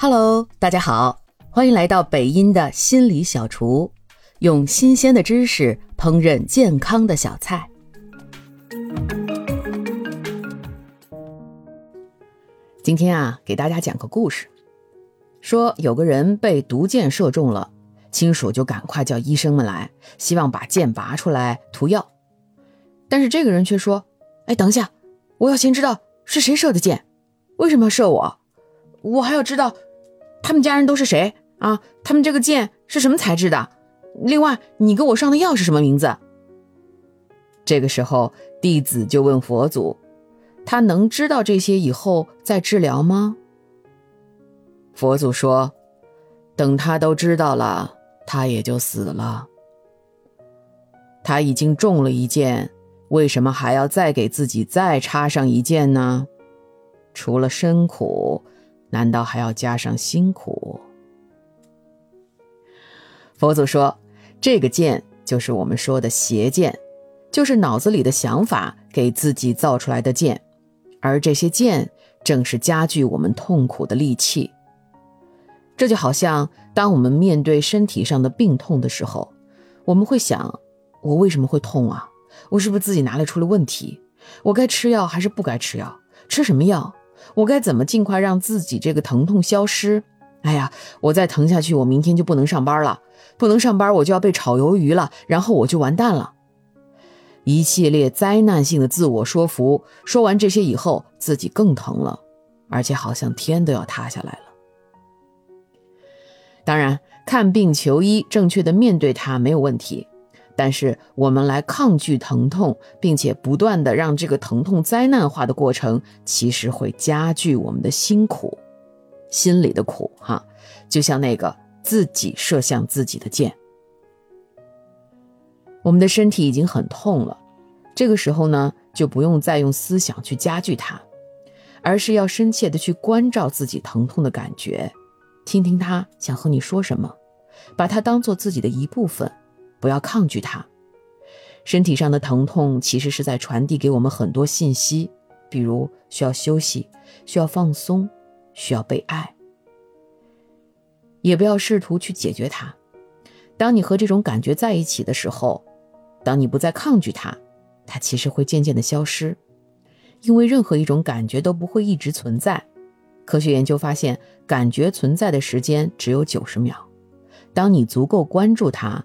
Hello，大家好，欢迎来到北音的心理小厨，用新鲜的知识烹饪健康的小菜。今天啊，给大家讲个故事，说有个人被毒箭射中了，亲属就赶快叫医生们来，希望把箭拔出来涂药。但是这个人却说：“哎，等一下，我要先知道是谁射的箭，为什么要射我？我还要知道。”他们家人都是谁啊？他们这个剑是什么材质的？另外，你给我上的药是什么名字？这个时候，弟子就问佛祖：“他能知道这些以后再治疗吗？”佛祖说：“等他都知道了，他也就死了。他已经中了一箭，为什么还要再给自己再插上一箭呢？除了身苦。”难道还要加上辛苦？佛祖说：“这个剑就是我们说的邪剑，就是脑子里的想法给自己造出来的剑，而这些剑正是加剧我们痛苦的利器。这就好像当我们面对身体上的病痛的时候，我们会想：我为什么会痛啊？我是不是自己哪里出了问题？我该吃药还是不该吃药？吃什么药？”我该怎么尽快让自己这个疼痛消失？哎呀，我再疼下去，我明天就不能上班了，不能上班我就要被炒鱿鱼了，然后我就完蛋了。一系列灾难性的自我说服，说完这些以后，自己更疼了，而且好像天都要塌下来了。当然，看病求医，正确的面对它没有问题。但是我们来抗拒疼痛，并且不断的让这个疼痛灾难化的过程，其实会加剧我们的辛苦，心里的苦哈。就像那个自己射向自己的箭，我们的身体已经很痛了，这个时候呢，就不用再用思想去加剧它，而是要深切的去关照自己疼痛的感觉，听听他想和你说什么，把它当做自己的一部分。不要抗拒它，身体上的疼痛其实是在传递给我们很多信息，比如需要休息、需要放松、需要被爱。也不要试图去解决它。当你和这种感觉在一起的时候，当你不再抗拒它，它其实会渐渐的消失。因为任何一种感觉都不会一直存在。科学研究发现，感觉存在的时间只有九十秒。当你足够关注它。